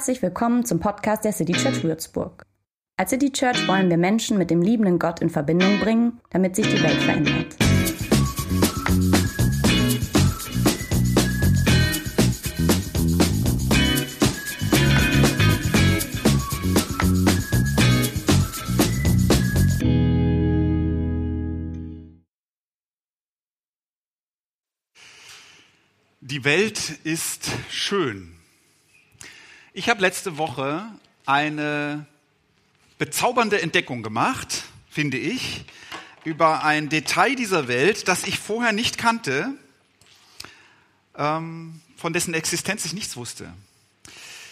Herzlich willkommen zum Podcast der City Church Würzburg. Als City Church wollen wir Menschen mit dem liebenden Gott in Verbindung bringen, damit sich die Welt verändert. Die Welt ist schön. Ich habe letzte Woche eine bezaubernde Entdeckung gemacht, finde ich, über ein Detail dieser Welt, das ich vorher nicht kannte, ähm, von dessen Existenz ich nichts wusste.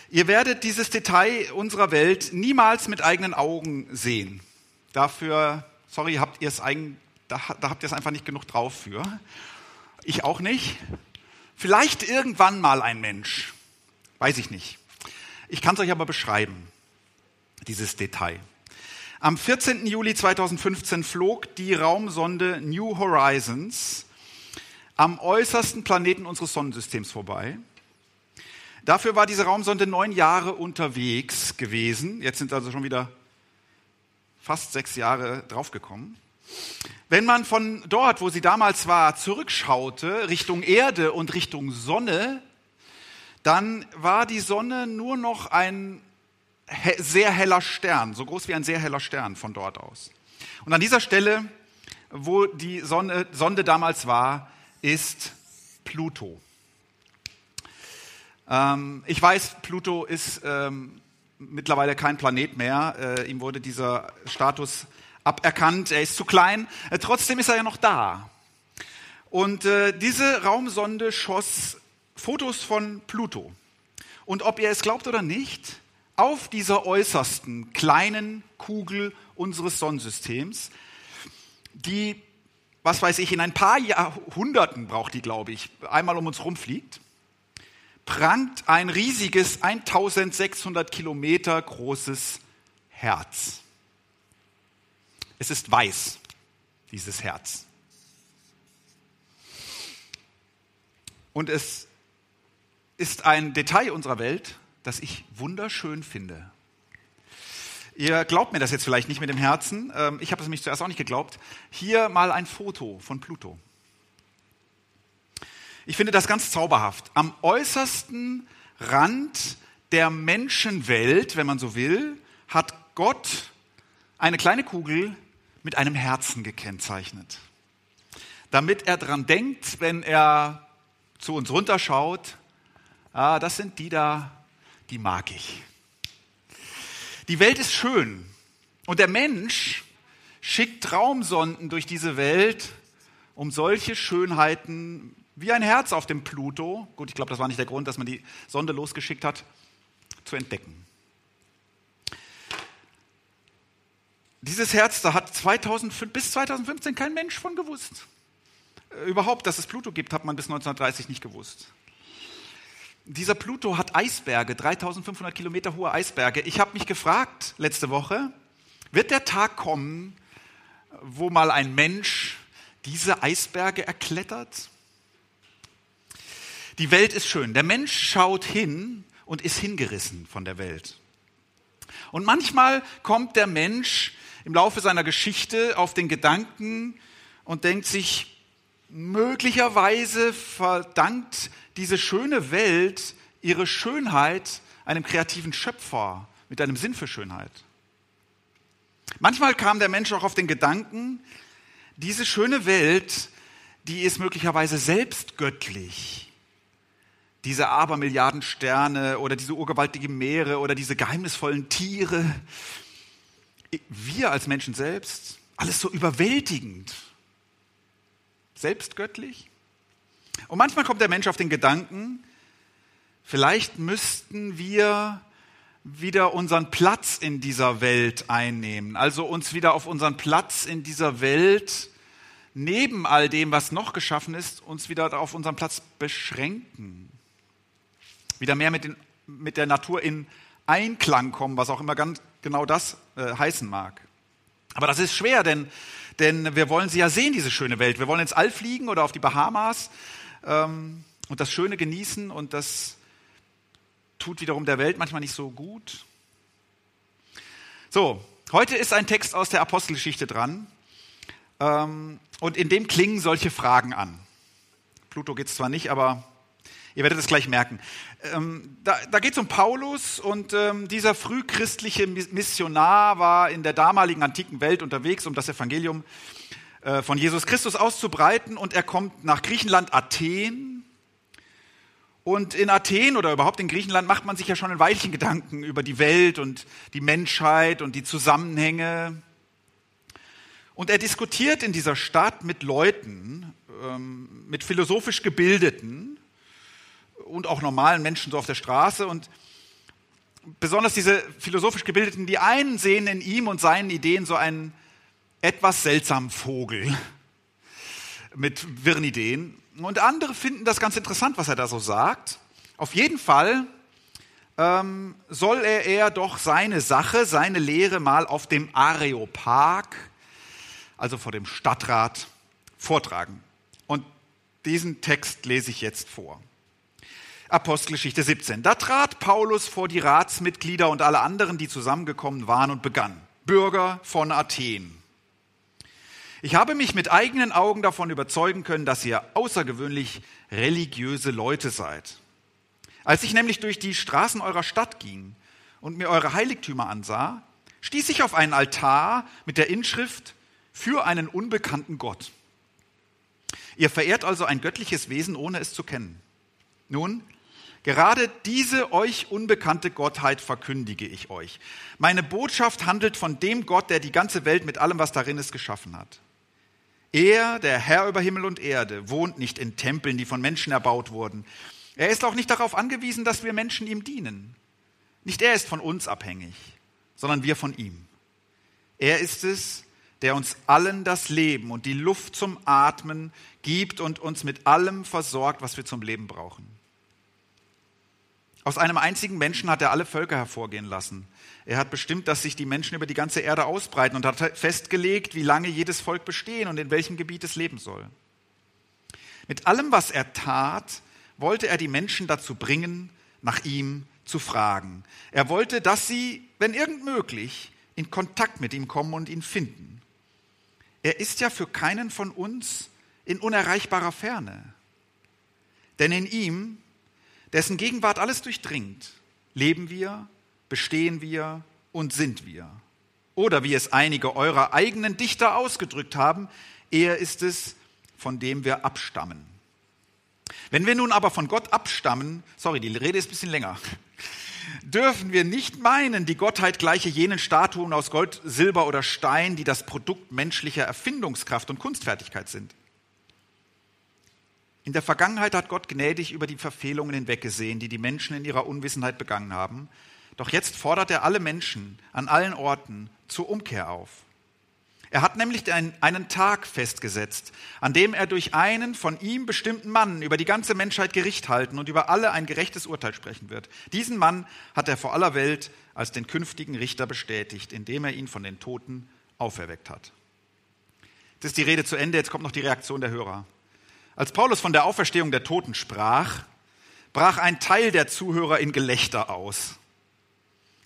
Ihr werdet dieses Detail unserer Welt niemals mit eigenen Augen sehen. Dafür, sorry, habt ihr es eigen, da, da habt ihr es einfach nicht genug drauf für. Ich auch nicht. Vielleicht irgendwann mal ein Mensch. Weiß ich nicht. Ich kann es euch aber beschreiben, dieses Detail. Am 14. Juli 2015 flog die Raumsonde New Horizons am äußersten Planeten unseres Sonnensystems vorbei. Dafür war diese Raumsonde neun Jahre unterwegs gewesen. Jetzt sind also schon wieder fast sechs Jahre draufgekommen. Wenn man von dort, wo sie damals war, zurückschaute, Richtung Erde und Richtung Sonne, dann war die Sonne nur noch ein sehr heller Stern, so groß wie ein sehr heller Stern von dort aus. Und an dieser Stelle, wo die Sonne, Sonde damals war, ist Pluto. Ähm, ich weiß, Pluto ist ähm, mittlerweile kein Planet mehr. Äh, ihm wurde dieser Status aberkannt, er ist zu klein, äh, trotzdem ist er ja noch da. Und äh, diese Raumsonde schoss Fotos von Pluto. Und ob ihr es glaubt oder nicht, auf dieser äußersten kleinen Kugel unseres Sonnensystems, die, was weiß ich, in ein paar Jahrhunderten braucht die, glaube ich, einmal um uns rumfliegt, prangt ein riesiges 1600 Kilometer großes Herz. Es ist weiß, dieses Herz. Und es ist ein Detail unserer Welt, das ich wunderschön finde. Ihr glaubt mir das jetzt vielleicht nicht mit dem Herzen. Ähm, ich habe es nämlich zuerst auch nicht geglaubt. Hier mal ein Foto von Pluto. Ich finde das ganz zauberhaft. Am äußersten Rand der Menschenwelt, wenn man so will, hat Gott eine kleine Kugel mit einem Herzen gekennzeichnet. Damit er dran denkt, wenn er zu uns runterschaut, ah, das sind die da, die mag ich. Die Welt ist schön und der Mensch schickt Traumsonden durch diese Welt, um solche Schönheiten wie ein Herz auf dem Pluto, gut, ich glaube, das war nicht der Grund, dass man die Sonde losgeschickt hat, zu entdecken. Dieses Herz, da hat 2005, bis 2015 kein Mensch von gewusst. Äh, überhaupt, dass es Pluto gibt, hat man bis 1930 nicht gewusst. Dieser Pluto hat Eisberge, 3500 Kilometer hohe Eisberge. Ich habe mich gefragt letzte Woche, wird der Tag kommen, wo mal ein Mensch diese Eisberge erklettert? Die Welt ist schön. Der Mensch schaut hin und ist hingerissen von der Welt. Und manchmal kommt der Mensch im Laufe seiner Geschichte auf den Gedanken und denkt sich, möglicherweise verdankt diese schöne Welt ihre Schönheit einem kreativen Schöpfer mit einem Sinn für Schönheit. Manchmal kam der Mensch auch auf den Gedanken, diese schöne Welt, die ist möglicherweise selbst göttlich. Diese Abermilliarden Sterne oder diese urgewaltigen Meere oder diese geheimnisvollen Tiere, wir als Menschen selbst, alles so überwältigend, selbst göttlich. Und manchmal kommt der Mensch auf den Gedanken, vielleicht müssten wir wieder unseren Platz in dieser Welt einnehmen, also uns wieder auf unseren Platz in dieser Welt neben all dem, was noch geschaffen ist, uns wieder auf unseren Platz beschränken. Wieder mehr mit, den, mit der Natur in Einklang kommen, was auch immer ganz genau das äh, heißen mag. Aber das ist schwer, denn, denn wir wollen sie ja sehen, diese schöne Welt. Wir wollen ins All fliegen oder auf die Bahamas ähm, und das Schöne genießen und das tut wiederum der Welt manchmal nicht so gut. So, heute ist ein Text aus der Apostelgeschichte dran. Ähm, und in dem klingen solche Fragen an. Pluto geht es zwar nicht, aber ihr werdet es gleich merken. Ähm, da da geht es um Paulus und ähm, dieser frühchristliche Missionar war in der damaligen antiken Welt unterwegs, um das Evangelium von Jesus Christus auszubreiten und er kommt nach Griechenland, Athen. Und in Athen oder überhaupt in Griechenland macht man sich ja schon ein Weilchen Gedanken über die Welt und die Menschheit und die Zusammenhänge. Und er diskutiert in dieser Stadt mit Leuten, ähm, mit philosophisch gebildeten und auch normalen Menschen so auf der Straße. Und besonders diese philosophisch gebildeten, die einen sehen in ihm und seinen Ideen so einen etwas seltsamen Vogel mit wirren Ideen. Und andere finden das ganz interessant, was er da so sagt. Auf jeden Fall ähm, soll er eher doch seine Sache, seine Lehre mal auf dem Areopag, also vor dem Stadtrat, vortragen. Und diesen Text lese ich jetzt vor. Apostelgeschichte 17. Da trat Paulus vor die Ratsmitglieder und alle anderen, die zusammengekommen waren und begann. Bürger von Athen. Ich habe mich mit eigenen Augen davon überzeugen können, dass ihr außergewöhnlich religiöse Leute seid. Als ich nämlich durch die Straßen eurer Stadt ging und mir eure Heiligtümer ansah, stieß ich auf einen Altar mit der Inschrift für einen unbekannten Gott. Ihr verehrt also ein göttliches Wesen, ohne es zu kennen. Nun, gerade diese euch unbekannte Gottheit verkündige ich euch. Meine Botschaft handelt von dem Gott, der die ganze Welt mit allem, was darin ist, geschaffen hat. Er, der Herr über Himmel und Erde, wohnt nicht in Tempeln, die von Menschen erbaut wurden. Er ist auch nicht darauf angewiesen, dass wir Menschen ihm dienen. Nicht er ist von uns abhängig, sondern wir von ihm. Er ist es, der uns allen das Leben und die Luft zum Atmen gibt und uns mit allem versorgt, was wir zum Leben brauchen. Aus einem einzigen Menschen hat er alle Völker hervorgehen lassen. Er hat bestimmt, dass sich die Menschen über die ganze Erde ausbreiten und hat festgelegt, wie lange jedes Volk bestehen und in welchem Gebiet es leben soll. Mit allem, was er tat, wollte er die Menschen dazu bringen, nach ihm zu fragen. Er wollte, dass sie, wenn irgend möglich, in Kontakt mit ihm kommen und ihn finden. Er ist ja für keinen von uns in unerreichbarer Ferne. Denn in ihm, dessen Gegenwart alles durchdringt, leben wir, bestehen wir und sind wir. Oder wie es einige eurer eigenen Dichter ausgedrückt haben, er ist es, von dem wir abstammen. Wenn wir nun aber von Gott abstammen, sorry, die Rede ist ein bisschen länger, dürfen wir nicht meinen, die Gottheit gleiche jenen Statuen aus Gold, Silber oder Stein, die das Produkt menschlicher Erfindungskraft und Kunstfertigkeit sind. In der Vergangenheit hat Gott gnädig über die Verfehlungen hinweggesehen, die die Menschen in ihrer Unwissenheit begangen haben. Doch jetzt fordert er alle Menschen an allen Orten zur Umkehr auf. Er hat nämlich einen Tag festgesetzt, an dem er durch einen von ihm bestimmten Mann über die ganze Menschheit Gericht halten und über alle ein gerechtes Urteil sprechen wird. Diesen Mann hat er vor aller Welt als den künftigen Richter bestätigt, indem er ihn von den Toten auferweckt hat. Das ist die Rede zu Ende, jetzt kommt noch die Reaktion der Hörer. Als Paulus von der Auferstehung der Toten sprach, brach ein Teil der Zuhörer in Gelächter aus.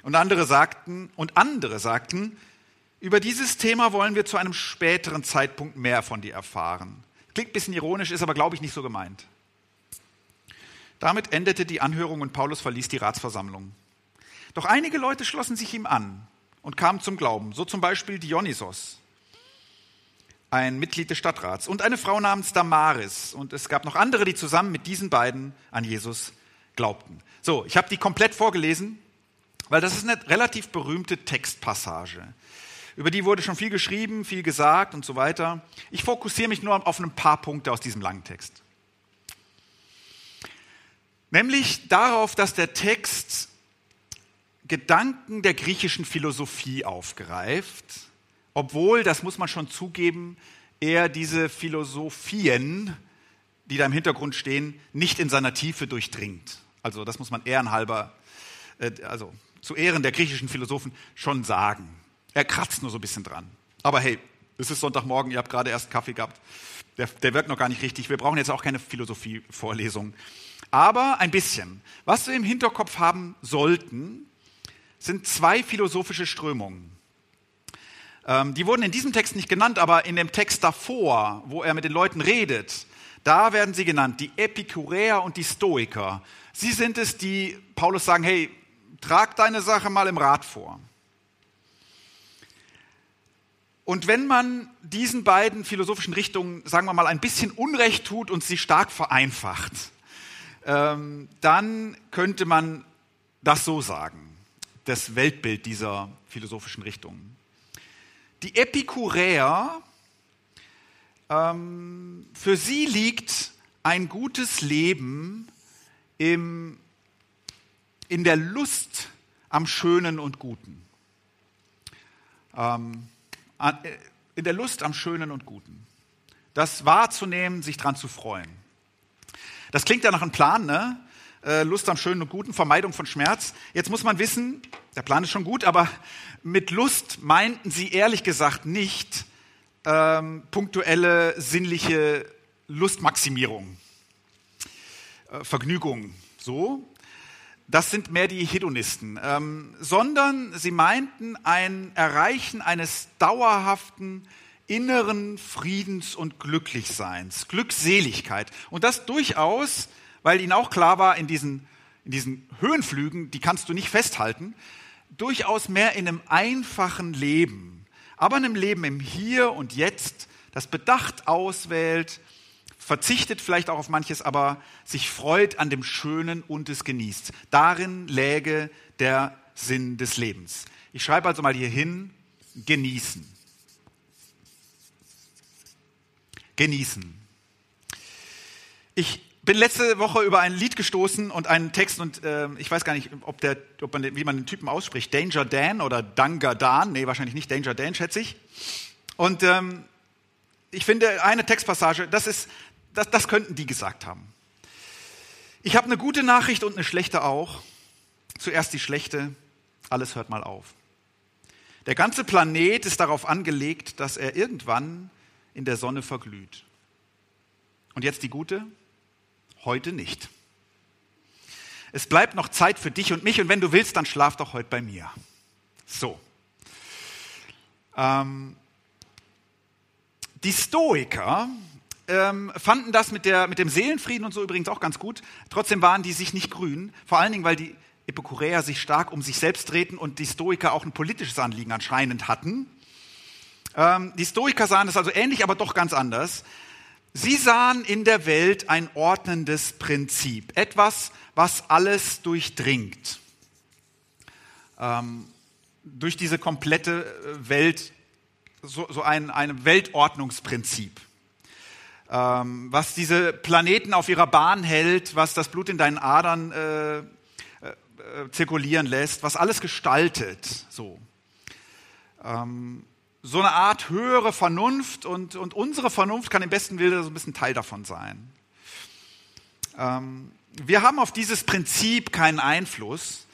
Und andere sagten, und andere sagten, über dieses Thema wollen wir zu einem späteren Zeitpunkt mehr von dir erfahren. Klingt ein bisschen ironisch, ist aber, glaube ich, nicht so gemeint. Damit endete die Anhörung und Paulus verließ die Ratsversammlung. Doch einige Leute schlossen sich ihm an und kamen zum Glauben, so zum Beispiel Dionysos, ein Mitglied des Stadtrats, und eine Frau namens Damaris. Und es gab noch andere, die zusammen mit diesen beiden an Jesus glaubten. So, ich habe die komplett vorgelesen, weil das ist eine relativ berühmte Textpassage. Über die wurde schon viel geschrieben, viel gesagt und so weiter. Ich fokussiere mich nur auf ein paar Punkte aus diesem langen Text. Nämlich darauf, dass der Text Gedanken der griechischen Philosophie aufgreift, obwohl, das muss man schon zugeben, er diese Philosophien, die da im Hintergrund stehen, nicht in seiner Tiefe durchdringt. Also das muss man ehrenhalber, äh, also zu Ehren der griechischen Philosophen schon sagen. Er kratzt nur so ein bisschen dran. Aber hey, es ist Sonntagmorgen, ihr habt gerade erst Kaffee gehabt. Der, der wirkt noch gar nicht richtig. Wir brauchen jetzt auch keine Philosophie-Vorlesung. aber ein bisschen. Was wir im Hinterkopf haben sollten, sind zwei philosophische Strömungen. Ähm, die wurden in diesem Text nicht genannt, aber in dem Text davor, wo er mit den Leuten redet, da werden sie genannt, die Epikuräer und die Stoiker. Sie sind es, die Paulus sagen, hey, trag deine Sache mal im Rat vor. Und wenn man diesen beiden philosophischen Richtungen, sagen wir mal, ein bisschen Unrecht tut und sie stark vereinfacht, ähm, dann könnte man das so sagen, das Weltbild dieser philosophischen Richtungen. Die Epikuräer, ähm, für sie liegt ein gutes Leben im, in der Lust am Schönen und Guten. Ähm, äh, in der Lust am Schönen und Guten. Das wahrzunehmen, sich dran zu freuen. Das klingt ja nach einem Plan, ne? Äh, Lust am Schönen und Guten, Vermeidung von Schmerz. Jetzt muss man wissen, der Plan ist schon gut, aber mit Lust meinten sie ehrlich gesagt nicht ähm, punktuelle sinnliche Lustmaximierung, äh, Vergnügung, so. Das sind mehr die Hedonisten, ähm, sondern sie meinten ein Erreichen eines dauerhaften inneren Friedens und Glücklichseins, Glückseligkeit. Und das durchaus weil ihnen auch klar war, in diesen, in diesen Höhenflügen, die kannst du nicht festhalten, durchaus mehr in einem einfachen Leben, aber in einem Leben im Hier und Jetzt, das bedacht auswählt, verzichtet vielleicht auch auf manches, aber sich freut an dem Schönen und es genießt. Darin läge der Sinn des Lebens. Ich schreibe also mal hier hin, genießen. Genießen. Ich bin letzte Woche über ein Lied gestoßen und einen Text und äh, ich weiß gar nicht, ob der, ob man, wie man den Typen ausspricht, Danger Dan oder Danga Dan, nee, wahrscheinlich nicht Danger Dan, schätze ich. Und ähm, ich finde eine Textpassage, das ist, das, das könnten die gesagt haben. Ich habe eine gute Nachricht und eine schlechte auch. Zuerst die schlechte, alles hört mal auf. Der ganze Planet ist darauf angelegt, dass er irgendwann in der Sonne verglüht. Und jetzt die gute, heute nicht. Es bleibt noch Zeit für dich und mich und wenn du willst, dann schlaf doch heute bei mir. So. Ähm, die Stoiker ähm, fanden das mit, der, mit dem Seelenfrieden und so übrigens auch ganz gut. Trotzdem waren die sich nicht grün, vor allen Dingen, weil die Epikuräer sich stark um sich selbst drehten und die Stoiker auch ein politisches Anliegen anscheinend hatten. Ähm, die Stoiker sahen das also ähnlich, aber doch ganz anders. Sie sahen in der Welt ein ordnendes Prinzip, etwas, was alles durchdringt. Ähm, durch diese komplette äh, Welt, so, so ein, ein Weltordnungsprinzip, ähm, was diese Planeten auf ihrer Bahn hält, was das Blut in deinen Adern äh, äh, zirkulieren lässt, was alles gestaltet. So. Ähm, so eine Art höhere Vernunft und, und unsere Vernunft kann im besten Willen so ein bisschen Teil davon sein. Ähm, wir haben auf dieses Prinzip keinen Einfluss.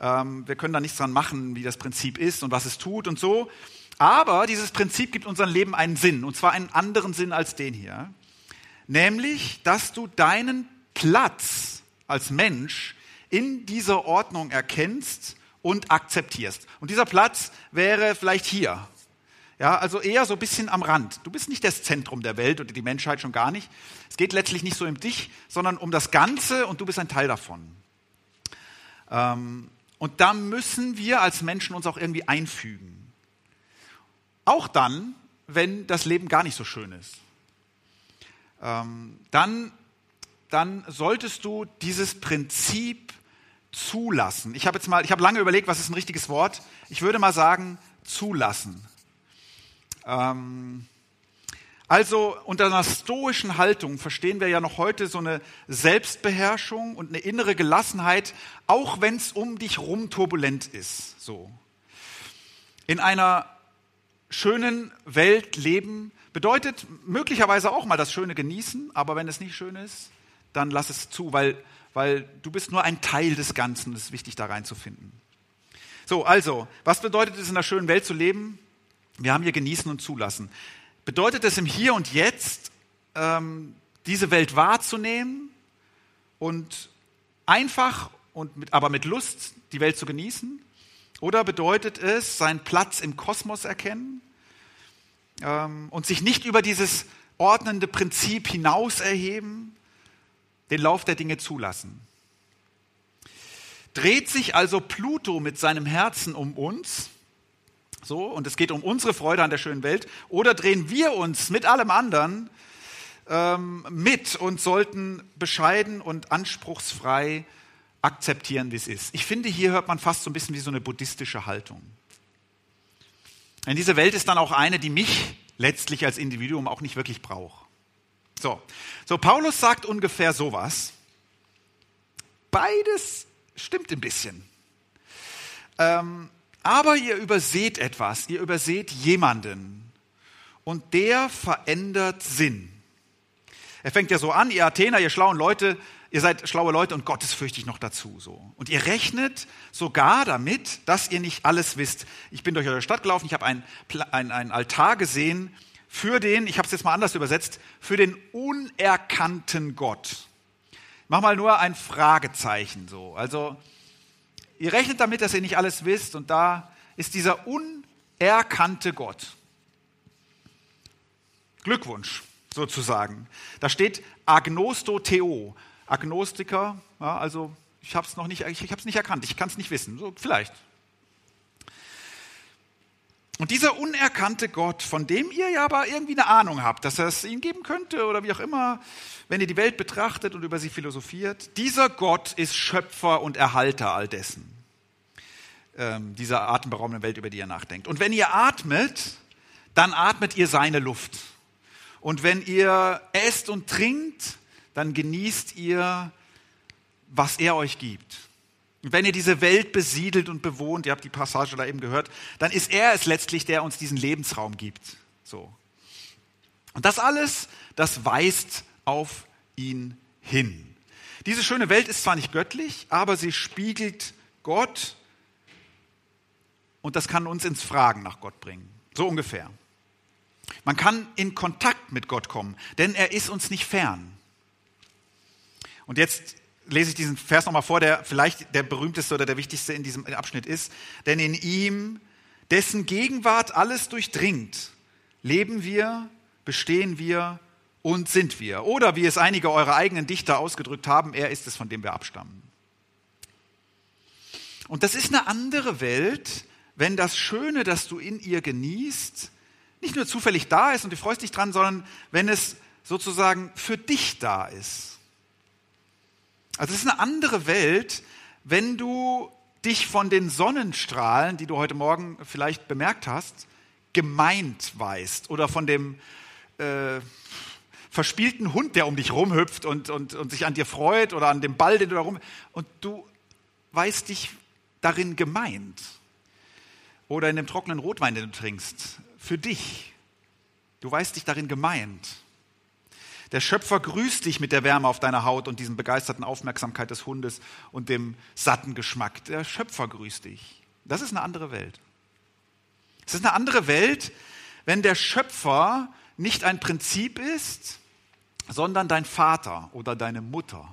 Ähm, wir können da nichts dran machen, wie das Prinzip ist und was es tut und so. Aber dieses Prinzip gibt unserem Leben einen Sinn, und zwar einen anderen Sinn als den hier. Nämlich, dass du deinen Platz als Mensch in dieser Ordnung erkennst und akzeptierst. Und dieser Platz wäre vielleicht hier ja, also eher so ein bisschen am Rand. Du bist nicht das Zentrum der Welt oder die Menschheit schon gar nicht. Es geht letztlich nicht so um dich, sondern um das Ganze und du bist ein Teil davon. Ähm, und da müssen wir als Menschen uns auch irgendwie einfügen. Auch dann, wenn das Leben gar nicht so schön ist. Ähm, dann, dann solltest du dieses Prinzip zulassen. Ich habe jetzt mal, ich habe lange überlegt, was ist ein richtiges Wort. Ich würde mal sagen, zulassen. Ähm, also unter einer stoischen Haltung verstehen wir ja noch heute so eine Selbstbeherrschung und eine innere Gelassenheit, auch wenn es um dich rum turbulent ist. So. In einer schönen Welt leben bedeutet möglicherweise auch mal das Schöne genießen, aber wenn es nicht schön ist, dann lass es zu, weil, weil du bist nur ein Teil des Ganzen. Es ist wichtig, da reinzufinden. So, also, was bedeutet es, in einer schönen Welt zu leben? Wir haben hier genießen und zulassen. Bedeutet es im Hier und Jetzt, ähm, diese Welt wahrzunehmen und einfach und mit, aber mit Lust die Welt zu genießen? Oder bedeutet es seinen Platz im Kosmos erkennen ähm, und sich nicht über dieses ordnende Prinzip hinaus erheben, den Lauf der Dinge zulassen? Dreht sich also Pluto mit seinem Herzen um uns? So, und es geht um unsere Freude an der schönen Welt. Oder drehen wir uns mit allem anderen ähm, mit und sollten bescheiden und anspruchsfrei akzeptieren, wie es ist. Ich finde, hier hört man fast so ein bisschen wie so eine buddhistische Haltung. Denn diese Welt ist dann auch eine, die mich letztlich als Individuum auch nicht wirklich braucht. So, so Paulus sagt ungefähr sowas. Beides stimmt ein bisschen. Ähm, aber ihr überseht etwas, ihr überseht jemanden und der verändert Sinn. Er fängt ja so an, ihr Athener, ihr schlauen Leute, ihr seid schlaue Leute und gottesfürchtig noch dazu. So. Und ihr rechnet sogar damit, dass ihr nicht alles wisst. Ich bin durch eure Stadt gelaufen, ich habe einen ein Altar gesehen für den, ich habe es jetzt mal anders übersetzt, für den unerkannten Gott. Mach mal nur ein Fragezeichen so. Also ihr rechnet damit, dass ihr nicht alles wisst und da ist dieser unerkannte Gott. Glückwunsch sozusagen. Da steht Agnosto Theo. Agnostiker, ja, also ich habe es noch nicht, ich, ich habe es nicht erkannt, ich kann es nicht wissen, so, vielleicht. Und dieser unerkannte Gott, von dem ihr ja aber irgendwie eine Ahnung habt, dass er es ihnen geben könnte oder wie auch immer, wenn ihr die Welt betrachtet und über sie philosophiert, dieser Gott ist Schöpfer und Erhalter all dessen, ähm, dieser atemberaubenden Welt, über die ihr nachdenkt. Und wenn ihr atmet, dann atmet ihr seine Luft. Und wenn ihr esst und trinkt, dann genießt ihr, was er euch gibt. Und wenn ihr diese Welt besiedelt und bewohnt, ihr habt die Passage da eben gehört, dann ist er es letztlich, der uns diesen Lebensraum gibt. So. Und das alles, das weist auf ihn hin. Diese schöne Welt ist zwar nicht göttlich, aber sie spiegelt Gott und das kann uns ins Fragen nach Gott bringen. So ungefähr. Man kann in Kontakt mit Gott kommen, denn er ist uns nicht fern. Und jetzt lese ich diesen Vers nochmal vor, der vielleicht der berühmteste oder der wichtigste in diesem Abschnitt ist. Denn in ihm, dessen Gegenwart alles durchdringt, leben wir, bestehen wir und sind wir. Oder wie es einige eurer eigenen Dichter ausgedrückt haben, er ist es, von dem wir abstammen. Und das ist eine andere Welt, wenn das Schöne, das du in ihr genießt, nicht nur zufällig da ist und du freust dich dran, sondern wenn es sozusagen für dich da ist. Also es ist eine andere Welt, wenn du dich von den Sonnenstrahlen, die du heute Morgen vielleicht bemerkt hast, gemeint weißt oder von dem äh, verspielten Hund, der um dich rumhüpft und, und, und sich an dir freut oder an dem Ball, den du da rum und du weißt dich darin gemeint oder in dem trockenen Rotwein, den du trinkst, für dich. Du weißt dich darin gemeint. Der Schöpfer grüßt dich mit der Wärme auf deiner Haut und diesem begeisterten Aufmerksamkeit des Hundes und dem satten Geschmack. Der Schöpfer grüßt dich. Das ist eine andere Welt. Es ist eine andere Welt, wenn der Schöpfer nicht ein Prinzip ist, sondern dein Vater oder deine Mutter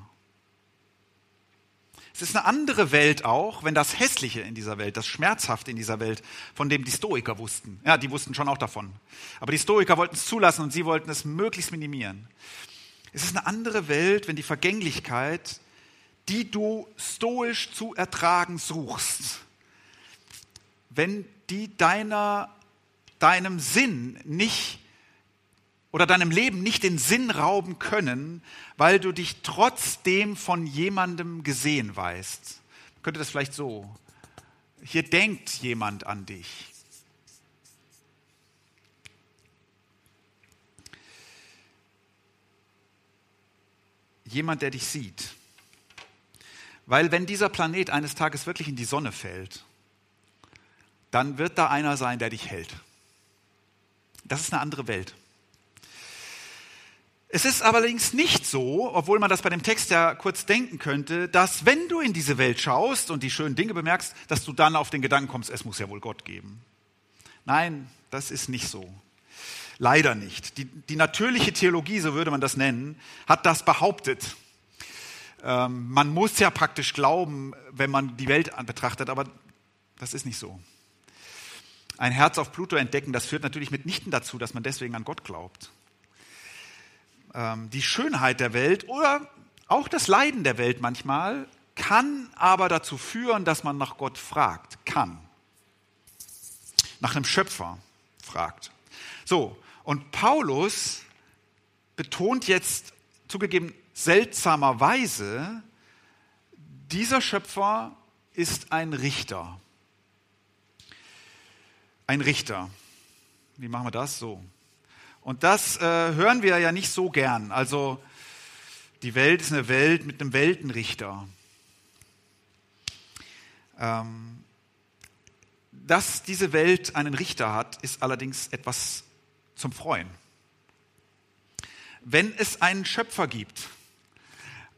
es ist eine andere Welt auch, wenn das Hässliche in dieser Welt, das Schmerzhafte in dieser Welt, von dem die Stoiker wussten. Ja, die wussten schon auch davon. Aber die Stoiker wollten es zulassen und sie wollten es möglichst minimieren. Es ist eine andere Welt, wenn die Vergänglichkeit, die du stoisch zu ertragen suchst, wenn die deiner, deinem Sinn nicht oder deinem Leben nicht den Sinn rauben können, weil du dich trotzdem von jemandem gesehen weißt. Man könnte das vielleicht so. Hier denkt jemand an dich. Jemand, der dich sieht. Weil wenn dieser Planet eines Tages wirklich in die Sonne fällt, dann wird da einer sein, der dich hält. Das ist eine andere Welt. Es ist allerdings nicht so, obwohl man das bei dem Text ja kurz denken könnte, dass wenn du in diese Welt schaust und die schönen Dinge bemerkst, dass du dann auf den Gedanken kommst, es muss ja wohl Gott geben. Nein, das ist nicht so. Leider nicht. Die, die natürliche Theologie, so würde man das nennen, hat das behauptet. Ähm, man muss ja praktisch glauben, wenn man die Welt betrachtet, aber das ist nicht so. Ein Herz auf Pluto entdecken, das führt natürlich mitnichten dazu, dass man deswegen an Gott glaubt. Ähm, die Schönheit der Welt oder auch das Leiden der Welt manchmal kann aber dazu führen, dass man nach Gott fragt. Kann. Nach einem Schöpfer fragt. So, und Paulus betont jetzt zugegeben seltsamerweise, dieser Schöpfer ist ein Richter. Ein Richter. Wie machen wir das? So. Und das äh, hören wir ja nicht so gern. Also die Welt ist eine Welt mit einem Weltenrichter. Ähm, dass diese Welt einen Richter hat, ist allerdings etwas zum Freuen. Wenn es einen Schöpfer gibt,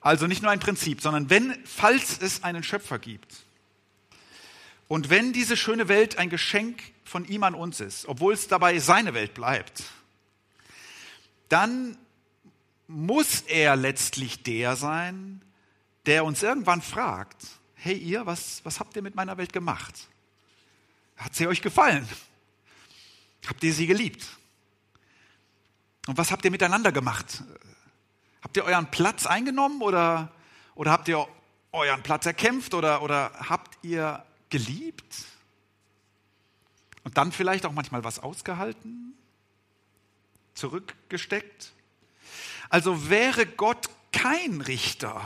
also nicht nur ein Prinzip, sondern wenn, falls es einen Schöpfer gibt, und wenn diese schöne Welt ein Geschenk von ihm an uns ist, obwohl es dabei seine Welt bleibt, dann muss er letztlich der sein, der uns irgendwann fragt, hey ihr, was, was habt ihr mit meiner Welt gemacht? Hat sie euch gefallen? Habt ihr sie geliebt? Und was habt ihr miteinander gemacht? Habt ihr euren Platz eingenommen oder, oder habt ihr euren Platz erkämpft oder, oder habt ihr geliebt? Und dann vielleicht auch manchmal was ausgehalten? Zurückgesteckt? Also wäre Gott kein Richter,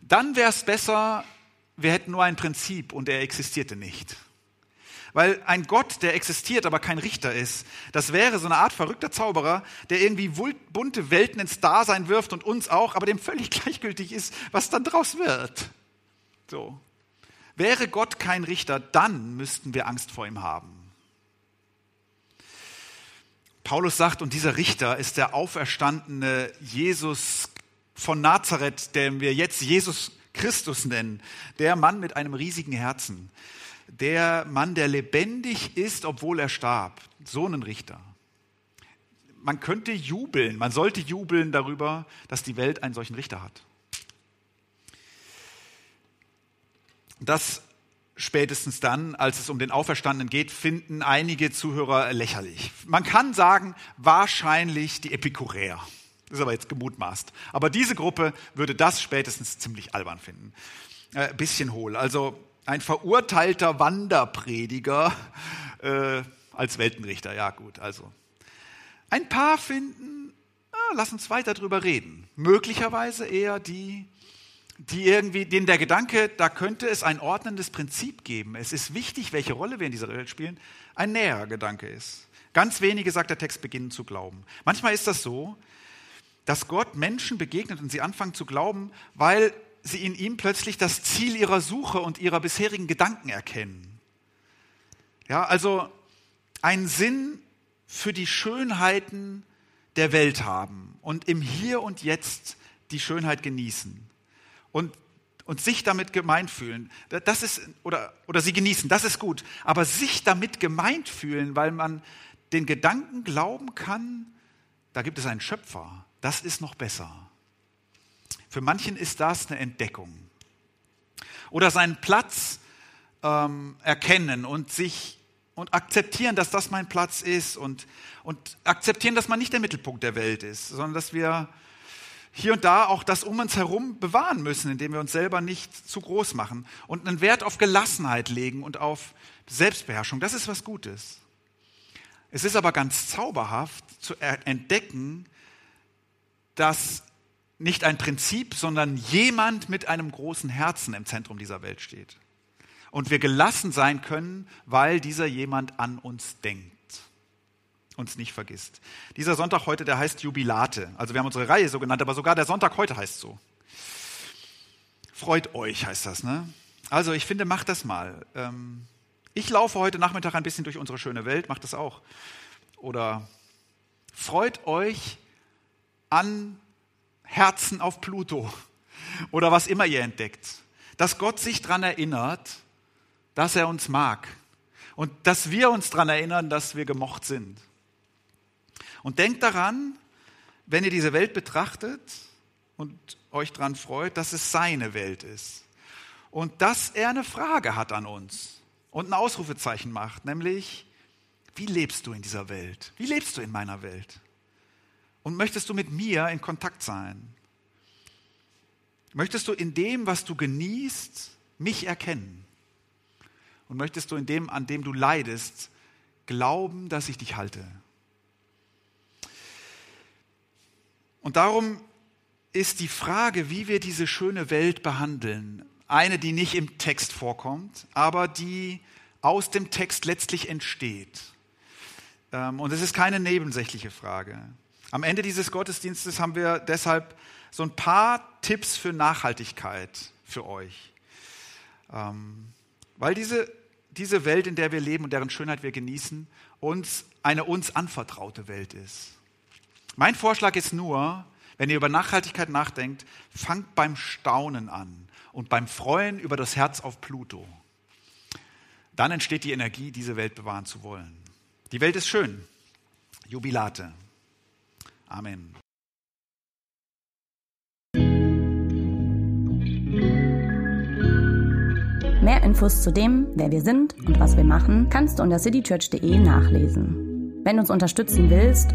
dann wäre es besser, wir hätten nur ein Prinzip und er existierte nicht. Weil ein Gott, der existiert, aber kein Richter ist, das wäre so eine Art verrückter Zauberer, der irgendwie bunte Welten ins Dasein wirft und uns auch, aber dem völlig gleichgültig ist, was dann draus wird. So. Wäre Gott kein Richter, dann müssten wir Angst vor ihm haben. Paulus sagt, und dieser Richter ist der auferstandene Jesus von Nazareth, den wir jetzt Jesus Christus nennen, der Mann mit einem riesigen Herzen der Mann, der lebendig ist, obwohl er starb. So ein Richter. Man könnte jubeln, man sollte jubeln darüber, dass die Welt einen solchen Richter hat. Das spätestens dann, als es um den Auferstandenen geht, finden einige Zuhörer lächerlich. Man kann sagen, wahrscheinlich die Epikuräer. Das ist aber jetzt gemutmaßt. Aber diese Gruppe würde das spätestens ziemlich albern finden. Äh, bisschen hohl. Also ein verurteilter Wanderprediger äh, als Weltenrichter. Ja gut, also. Ein paar finden, ah, lass uns weiter drüber reden. Möglicherweise eher die, die irgendwie, denen der Gedanke, da könnte es ein ordnendes Prinzip geben. Es ist wichtig, welche Rolle wir in dieser Welt spielen, ein näherer Gedanke ist. Ganz wenige, sagt der Text, beginnen zu glauben. Manchmal ist das so, dass Gott Menschen begegnet und sie anfangen zu glauben, weil sie in ihm plötzlich das Ziel ihrer Suche und ihrer bisherigen Gedanken erkennen. Ja, also einen Sinn für die Schönheiten der Welt haben und im Hier und Jetzt die Schönheit genießen und, und sich damit gemeint fühlen. Das ist, oder, oder sie genießen, das ist gut. Aber sich damit gemeint fühlen, weil man den Gedanken glauben kann, da gibt es einen Schöpfer, das ist noch besser. Für manchen ist das eine Entdeckung. Oder seinen Platz ähm, erkennen und sich und akzeptieren, dass das mein Platz ist und, und akzeptieren, dass man nicht der Mittelpunkt der Welt ist, sondern dass wir hier und da auch das um uns herum bewahren müssen, indem wir uns selber nicht zu groß machen und einen Wert auf Gelassenheit legen und auf Selbstbeherrschung. Das ist was Gutes. Es ist aber ganz zauberhaft zu entdecken, dass nicht ein Prinzip, sondern jemand mit einem großen Herzen im Zentrum dieser Welt steht. Und wir gelassen sein können, weil dieser jemand an uns denkt, uns nicht vergisst. Dieser Sonntag heute, der heißt Jubilate. Also wir haben unsere Reihe so genannt, aber sogar der Sonntag heute heißt so. Freut euch heißt das, ne? Also ich finde, macht das mal. Ähm, ich laufe heute Nachmittag ein bisschen durch unsere schöne Welt, macht das auch. Oder freut euch an Herzen auf Pluto oder was immer ihr entdeckt. Dass Gott sich daran erinnert, dass er uns mag und dass wir uns daran erinnern, dass wir gemocht sind. Und denkt daran, wenn ihr diese Welt betrachtet, und euch daran freut, dass es seine Welt ist. Und dass er eine Frage hat an uns und ein Ausrufezeichen macht, nämlich, wie lebst du in dieser Welt? Wie lebst du in meiner Welt? Und möchtest du mit mir in Kontakt sein? Möchtest du in dem, was du genießt, mich erkennen? Und möchtest du in dem, an dem du leidest, glauben, dass ich dich halte? Und darum ist die Frage, wie wir diese schöne Welt behandeln, eine, die nicht im Text vorkommt, aber die aus dem Text letztlich entsteht. Ähm, und es ist keine nebensächliche Frage. Am Ende dieses Gottesdienstes haben wir deshalb so ein paar Tipps für Nachhaltigkeit für euch. Ähm, weil diese, diese Welt, in der wir leben und deren Schönheit wir genießen, uns eine uns anvertraute Welt ist. Mein Vorschlag ist nur, wenn ihr über Nachhaltigkeit nachdenkt, fangt beim Staunen an und beim Freuen über das Herz auf Pluto. Dann entsteht die Energie, diese Welt bewahren zu wollen. Die Welt ist schön. Jubilate. Amen. Mehr Infos zu dem, wer wir sind und was wir machen, kannst du unter citychurch.de nachlesen. Wenn du uns unterstützen willst,